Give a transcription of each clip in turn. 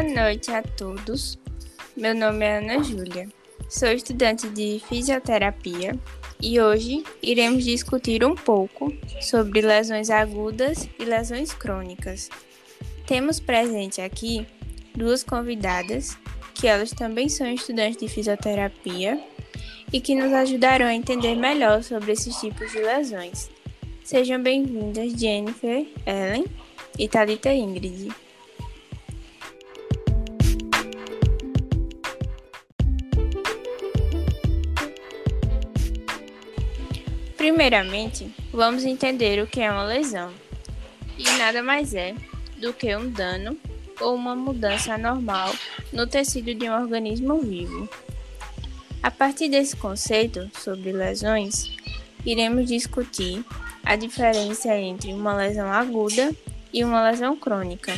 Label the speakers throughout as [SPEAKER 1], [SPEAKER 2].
[SPEAKER 1] Boa noite a todos. Meu nome é Ana Júlia. Sou estudante de fisioterapia e hoje iremos discutir um pouco sobre lesões agudas e lesões crônicas. Temos presente aqui duas convidadas que elas também são estudantes de fisioterapia e que nos ajudarão a entender melhor sobre esses tipos de lesões. Sejam bem-vindas Jennifer, Ellen e Talita Ingrid. Primeiramente, vamos entender o que é uma lesão. E nada mais é do que um dano ou uma mudança anormal no tecido de um organismo vivo. A partir desse conceito sobre lesões, iremos discutir a diferença entre uma lesão aguda e uma lesão crônica.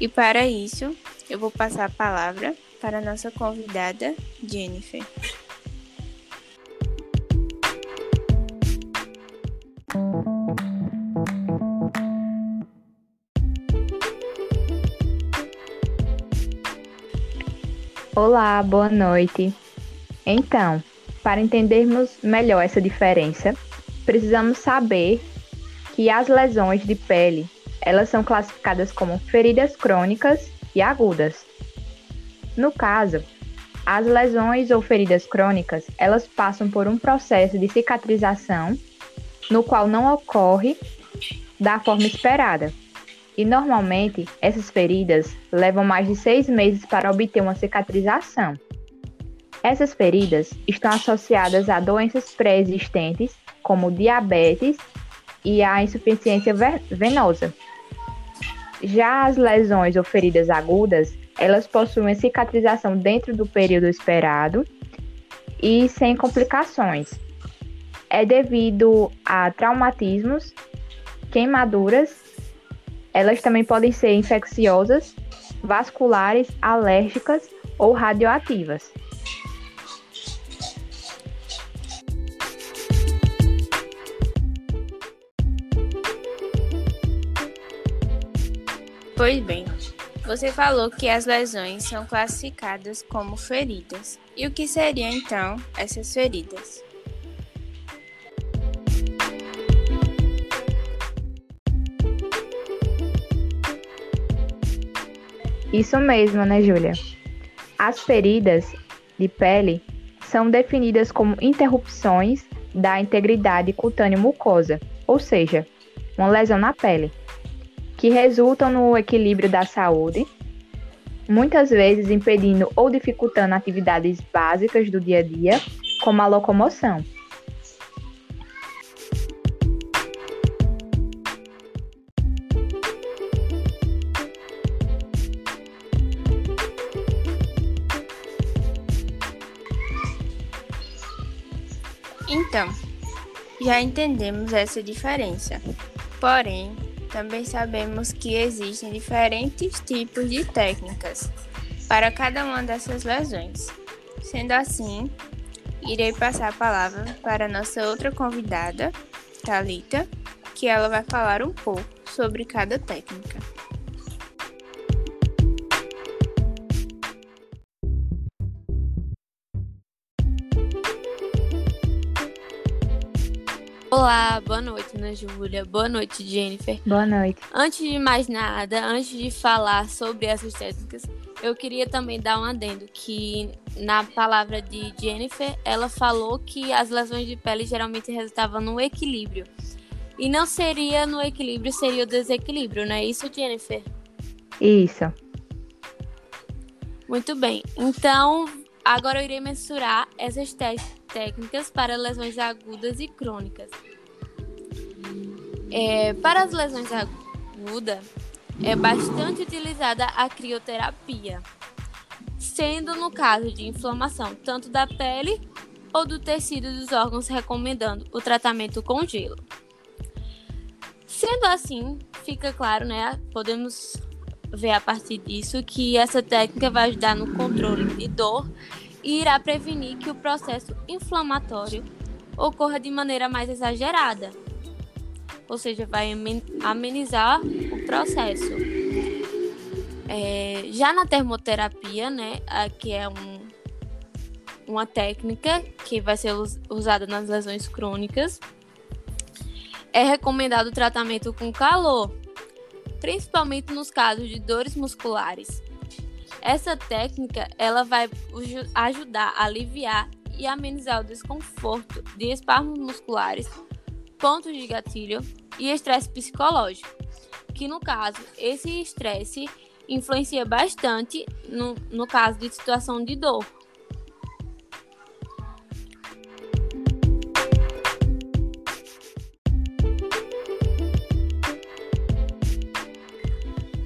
[SPEAKER 1] E para isso, eu vou passar a palavra para a nossa convidada, Jennifer.
[SPEAKER 2] Olá, boa noite. Então, para entendermos melhor essa diferença, precisamos saber que as lesões de pele, elas são classificadas como feridas crônicas e agudas. No caso, as lesões ou feridas crônicas, elas passam por um processo de cicatrização no qual não ocorre da forma esperada, e normalmente essas feridas levam mais de seis meses para obter uma cicatrização. Essas feridas estão associadas a doenças pré-existentes, como diabetes e a insuficiência venosa. Já as lesões ou feridas agudas, elas possuem cicatrização dentro do período esperado e sem complicações. É devido a traumatismos, queimaduras elas também podem ser infecciosas, vasculares, alérgicas ou radioativas.
[SPEAKER 1] Pois bem, você falou que as lesões são classificadas como feridas. E o que seriam então essas feridas?
[SPEAKER 2] Isso mesmo, né, Júlia? As feridas de pele são definidas como interrupções da integridade cutâneo-mucosa, ou seja, uma lesão na pele, que resultam no equilíbrio da saúde, muitas vezes impedindo ou dificultando atividades básicas do dia a dia, como a locomoção.
[SPEAKER 1] Já entendemos essa diferença. Porém, também sabemos que existem diferentes tipos de técnicas para cada uma dessas lesões. Sendo assim, irei passar a palavra para nossa outra convidada, Talita, que ela vai falar um pouco sobre cada técnica.
[SPEAKER 3] Olá, boa noite, Ana Júlia. Boa noite, Jennifer.
[SPEAKER 2] Boa noite.
[SPEAKER 3] Antes de mais nada, antes de falar sobre essas técnicas, eu queria também dar um adendo que na palavra de Jennifer, ela falou que as lesões de pele geralmente resultavam no equilíbrio. E não seria no equilíbrio, seria o desequilíbrio, não é isso, Jennifer?
[SPEAKER 2] Isso.
[SPEAKER 3] Muito bem. Então, agora eu irei mensurar essas técnicas para lesões agudas e crônicas. É, para as lesões agudas, é bastante utilizada a crioterapia, sendo no caso de inflamação tanto da pele ou do tecido dos órgãos, recomendando o tratamento com gelo. Sendo assim, fica claro, né? Podemos ver a partir disso que essa técnica vai ajudar no controle de dor e irá prevenir que o processo inflamatório ocorra de maneira mais exagerada, ou seja, vai amenizar o processo. É, já na termoterapia, né, que é um, uma técnica que vai ser usada nas lesões crônicas, é recomendado o tratamento com calor, principalmente nos casos de dores musculares. Essa técnica ela vai ajudar a aliviar e amenizar o desconforto de espasmos musculares, pontos de gatilho e estresse psicológico, que no caso esse estresse influencia bastante no, no caso de situação de dor.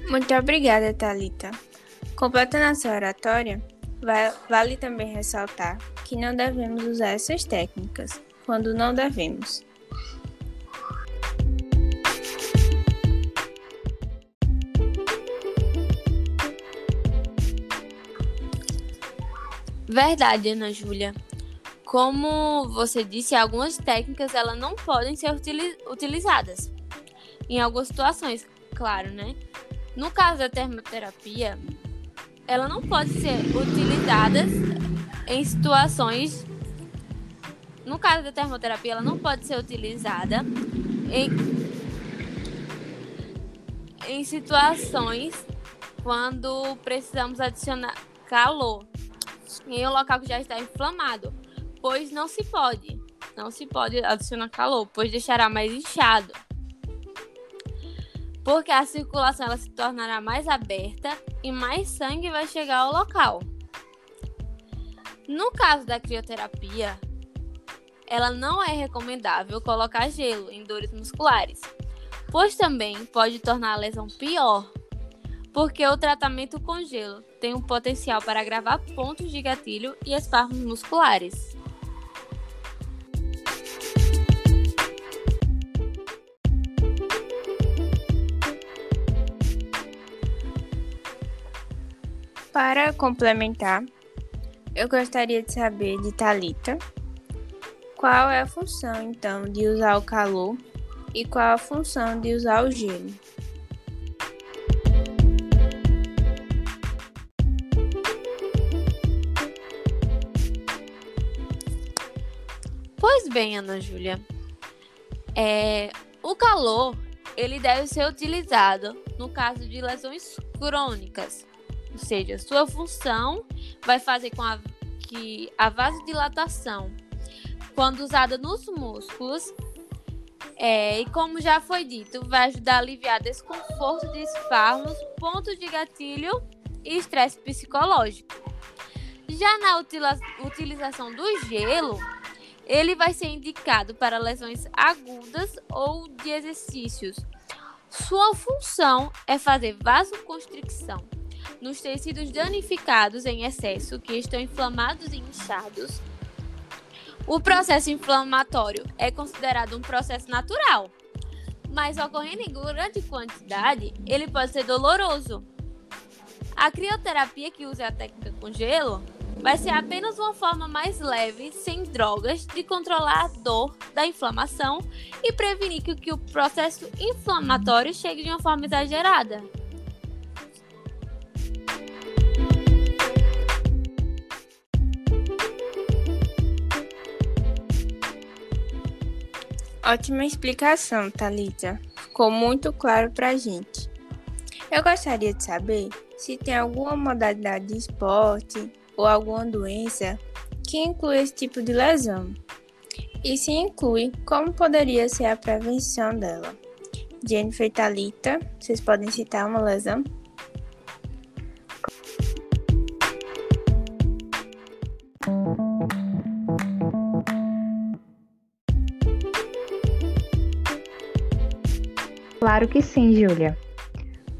[SPEAKER 1] Muito obrigada, Talita. Completando a sua oratória, vale também ressaltar que não devemos usar essas técnicas quando não devemos.
[SPEAKER 3] Verdade, Ana Júlia. Como você disse, algumas técnicas elas não podem ser utilizadas. Em algumas situações, claro, né? No caso da termoterapia, ela não pode ser utilizada em situações. No caso da termoterapia, ela não pode ser utilizada em, em situações quando precisamos adicionar calor em um local que já está inflamado, pois não se pode, não se pode adicionar calor, pois deixará mais inchado porque a circulação ela se tornará mais aberta e mais sangue vai chegar ao local. No caso da crioterapia, ela não é recomendável colocar gelo em dores musculares, pois também pode tornar a lesão pior, porque o tratamento com gelo tem um potencial para agravar pontos de gatilho e espasmos musculares.
[SPEAKER 1] Para complementar, eu gostaria de saber de Talita qual é a função então de usar o calor e qual a função de usar o gelo.
[SPEAKER 3] Pois bem, Ana Júlia, é, o calor ele deve ser utilizado no caso de lesões crônicas, ou seja, sua função vai fazer com a, que a vasodilatação, quando usada nos músculos, é, e como já foi dito, vai ajudar a aliviar desconforto de espasmos, pontos de gatilho e estresse psicológico. Já na utilização do gelo, ele vai ser indicado para lesões agudas ou de exercícios. Sua função é fazer vasoconstricção nos tecidos danificados em excesso que estão inflamados e inchados. O processo inflamatório é considerado um processo natural, mas ocorrendo em grande quantidade, ele pode ser doloroso. A crioterapia que usa a técnica com gelo vai ser apenas uma forma mais leve, sem drogas, de controlar a dor da inflamação e prevenir que o processo inflamatório chegue de uma forma exagerada.
[SPEAKER 1] Ótima explicação, Talita. Ficou muito claro pra gente. Eu gostaria de saber se tem alguma modalidade de esporte ou alguma doença que inclui esse tipo de lesão. E se inclui, como poderia ser a prevenção dela? Jennifer e Talita, vocês podem citar uma lesão?
[SPEAKER 2] Claro que sim, Júlia.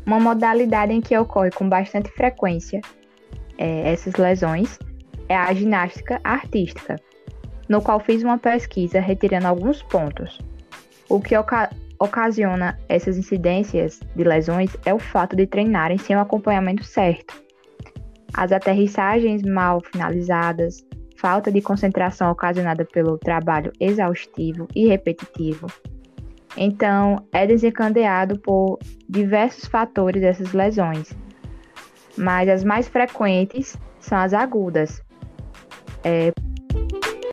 [SPEAKER 2] Uma modalidade em que ocorre com bastante frequência é, essas lesões é a ginástica artística, no qual fiz uma pesquisa retirando alguns pontos. O que oca ocasiona essas incidências de lesões é o fato de treinarem sem o acompanhamento certo. As aterrissagens mal finalizadas, falta de concentração ocasionada pelo trabalho exaustivo e repetitivo, então, é desencadeado por diversos fatores dessas lesões, mas as mais frequentes são as agudas, é,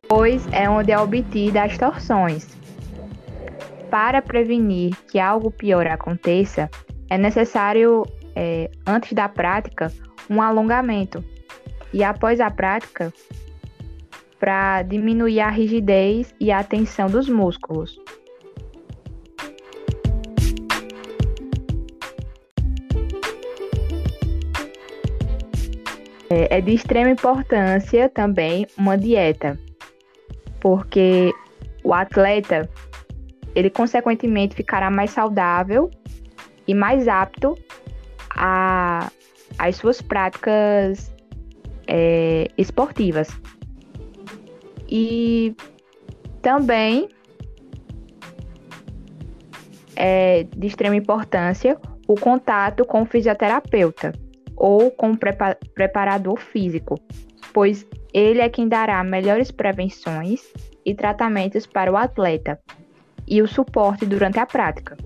[SPEAKER 2] pois é onde é obtida as torções. Para prevenir que algo pior aconteça, é necessário, é, antes da prática, um alongamento, e após a prática, para diminuir a rigidez e a tensão dos músculos. É, é de extrema importância também uma dieta, porque o atleta ele consequentemente ficará mais saudável e mais apto a as suas práticas é, esportivas. E também é de extrema importância o contato com o fisioterapeuta ou com o preparador físico, pois ele é quem dará melhores prevenções e tratamentos para o atleta e o suporte durante a prática.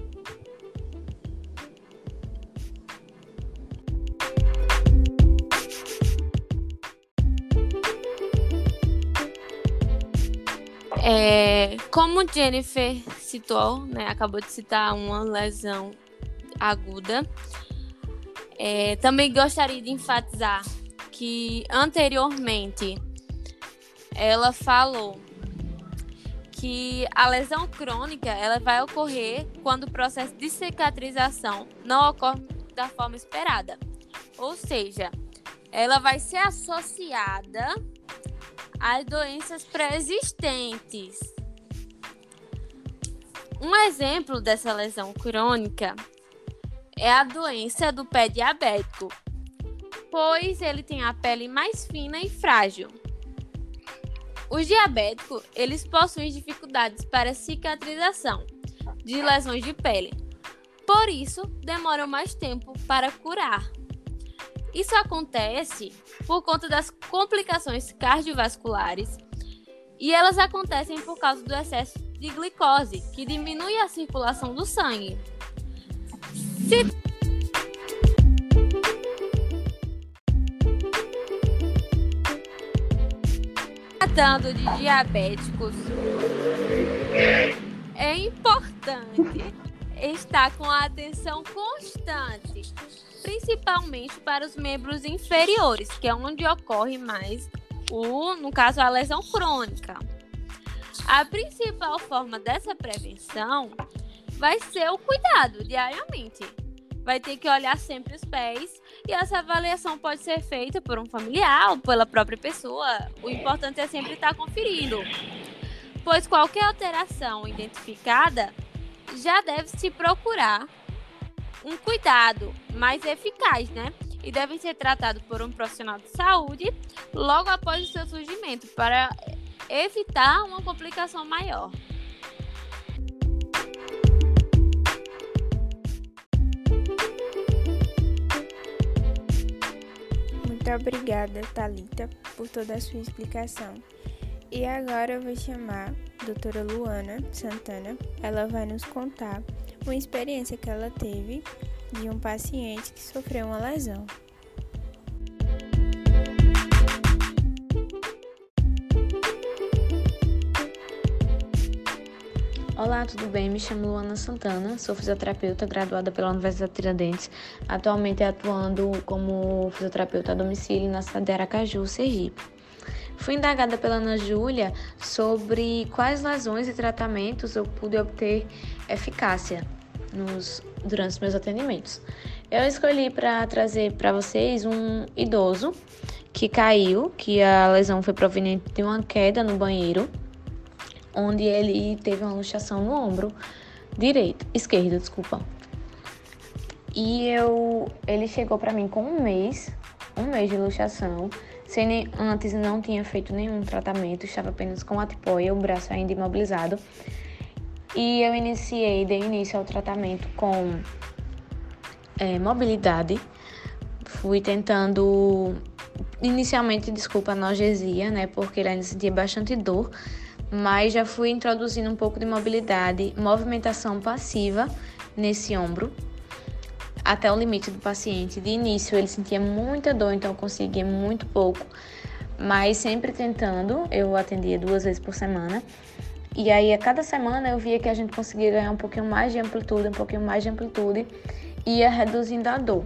[SPEAKER 3] É, como Jennifer citou, né, acabou de citar uma lesão aguda, é, também gostaria de enfatizar que anteriormente ela falou que a lesão crônica ela vai ocorrer quando o processo de cicatrização não ocorre da forma esperada. Ou seja, ela vai ser associada às doenças pré-existentes. Um exemplo dessa lesão crônica é a doença do pé diabético, pois ele tem a pele mais fina e frágil. Os diabéticos, eles possuem dificuldades para cicatrização de lesões de pele. Por isso, demoram mais tempo para curar. Isso acontece por conta das complicações cardiovasculares e elas acontecem por causa do excesso de glicose, que diminui a circulação do sangue. Se tratando de diabéticos, é importante estar com a atenção constante, principalmente para os membros inferiores, que é onde ocorre mais o, no caso, a lesão crônica. A principal forma dessa prevenção vai ser o cuidado diariamente. Vai ter que olhar sempre os pés e essa avaliação pode ser feita por um familiar ou pela própria pessoa. O importante é sempre estar conferindo, pois qualquer alteração identificada já deve se procurar um cuidado mais eficaz, né? E devem ser tratados por um profissional de saúde logo após o seu surgimento para evitar uma complicação maior.
[SPEAKER 1] Muito obrigada, Talita, por toda a sua explicação. E agora eu vou chamar a doutora Luana Santana. Ela vai nos contar uma experiência que ela teve de um paciente que sofreu uma lesão.
[SPEAKER 4] Olá, tudo bem? Me chamo Luana Santana, sou fisioterapeuta graduada pela Universidade de Tiradentes, atualmente atuando como fisioterapeuta a domicílio na cidade de Aracaju, Sergipe. Fui indagada pela Ana Júlia sobre quais lesões e tratamentos eu pude obter eficácia nos, durante os meus atendimentos. Eu escolhi para trazer para vocês um idoso que caiu, que a lesão foi proveniente de uma queda no banheiro onde ele teve uma luxação no ombro direito, esquerdo, desculpa. E eu, ele chegou para mim com um mês, um mês de luxação, sem antes não tinha feito nenhum tratamento, estava apenas com a tipoia, o braço ainda imobilizado. E eu iniciei, dei início ao tratamento com é, mobilidade. Fui tentando, inicialmente, desculpa, analgesia, né, porque ele ainda sentia bastante dor, mas já fui introduzindo um pouco de mobilidade, movimentação passiva nesse ombro. até o limite do paciente. De início ele sentia muita dor, então eu conseguia muito pouco, mas sempre tentando, eu atendia duas vezes por semana. E aí a cada semana eu via que a gente conseguia ganhar um pouquinho mais de amplitude, um pouquinho mais de amplitude, e ia reduzindo a dor.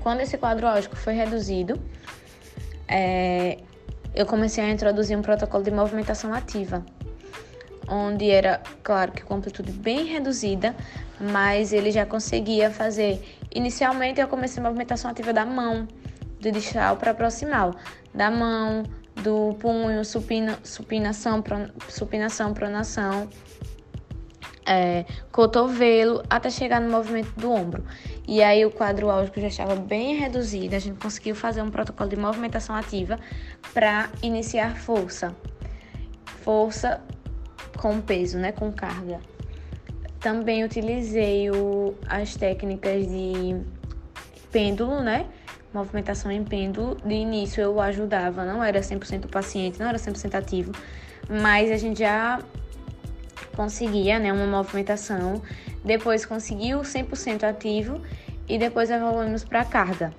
[SPEAKER 4] Quando esse quadro ótico foi reduzido, é, eu comecei a introduzir um protocolo de movimentação ativa, onde era, claro que com amplitude bem reduzida, mas ele já conseguia fazer. Inicialmente eu comecei a movimentação ativa da mão, de distal para proximal, da mão, do punho, supina, supinação, supinação, pronação, é, cotovelo, até chegar no movimento do ombro. E aí o quadro álgico já estava bem reduzido, a gente conseguiu fazer um protocolo de movimentação ativa para iniciar força. Força com peso, né, com carga. Também utilizei o, as técnicas de pêndulo, né? Movimentação em pêndulo. De início eu ajudava, não era 100% paciente, não era 100% ativo, mas a gente já conseguia, né, uma movimentação. Depois conseguiu 100% ativo e depois evoluímos para carga.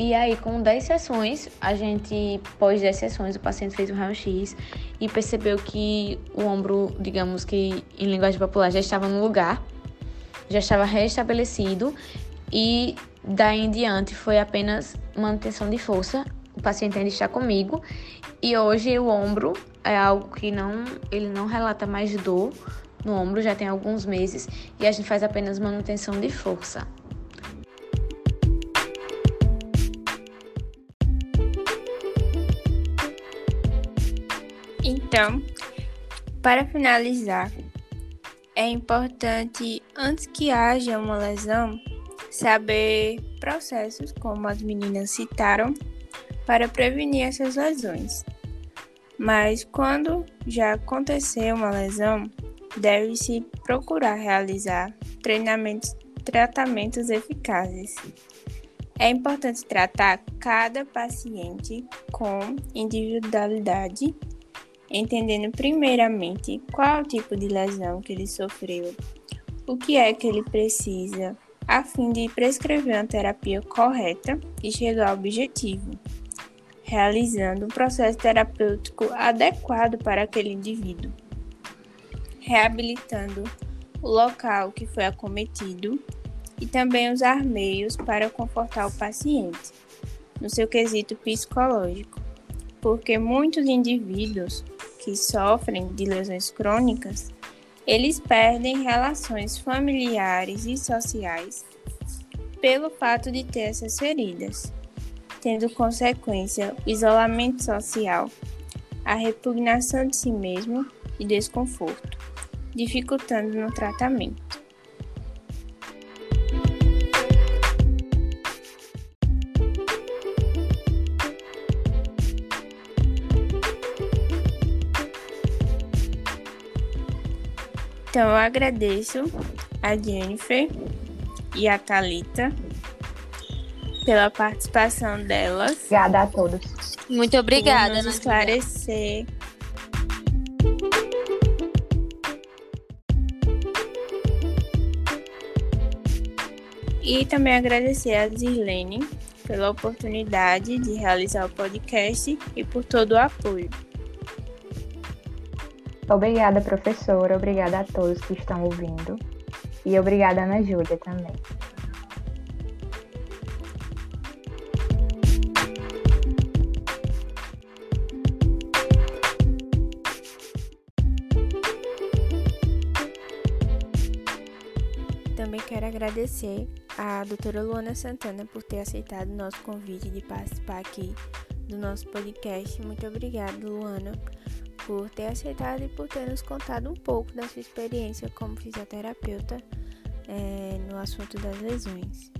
[SPEAKER 4] E aí, com 10 sessões, a gente, pós 10 sessões, o paciente fez um raio-x e percebeu que o ombro, digamos que em linguagem popular, já estava no lugar, já estava restabelecido e daí em diante foi apenas manutenção de força. O paciente ainda está comigo e hoje o ombro é algo que não, ele não relata mais dor no ombro, já tem alguns meses e a gente faz apenas manutenção de força.
[SPEAKER 1] Então, para finalizar, é importante, antes que haja uma lesão, saber processos, como as meninas citaram, para prevenir essas lesões. Mas quando já aconteceu uma lesão, deve-se procurar realizar treinamentos, tratamentos eficazes. É importante tratar cada paciente com individualidade entendendo primeiramente qual tipo de lesão que ele sofreu, o que é que ele precisa, a fim de prescrever uma terapia correta e chegar ao objetivo, realizando um processo terapêutico adequado para aquele indivíduo, reabilitando o local que foi acometido e também usar meios para confortar o paciente no seu quesito psicológico, porque muitos indivíduos que sofrem de lesões crônicas, eles perdem relações familiares e sociais pelo fato de ter essas feridas, tendo consequência o isolamento social, a repugnação de si mesmo e desconforto, dificultando no tratamento. Então eu agradeço a Jennifer e a Talita pela participação delas.
[SPEAKER 2] Obrigada a todos.
[SPEAKER 3] Muito obrigada.
[SPEAKER 1] Por nos esclarecer. E também agradecer a Zirlene pela oportunidade de realizar o podcast e por todo o apoio.
[SPEAKER 2] Obrigada, professora. Obrigada a todos que estão ouvindo. E obrigada, Ana Júlia, também.
[SPEAKER 1] Agradecer a doutora Luana Santana por ter aceitado o nosso convite de participar aqui do nosso podcast. Muito obrigada, Luana por ter aceitado e por ter nos contado um pouco da sua experiência como fisioterapeuta é, no assunto das lesões.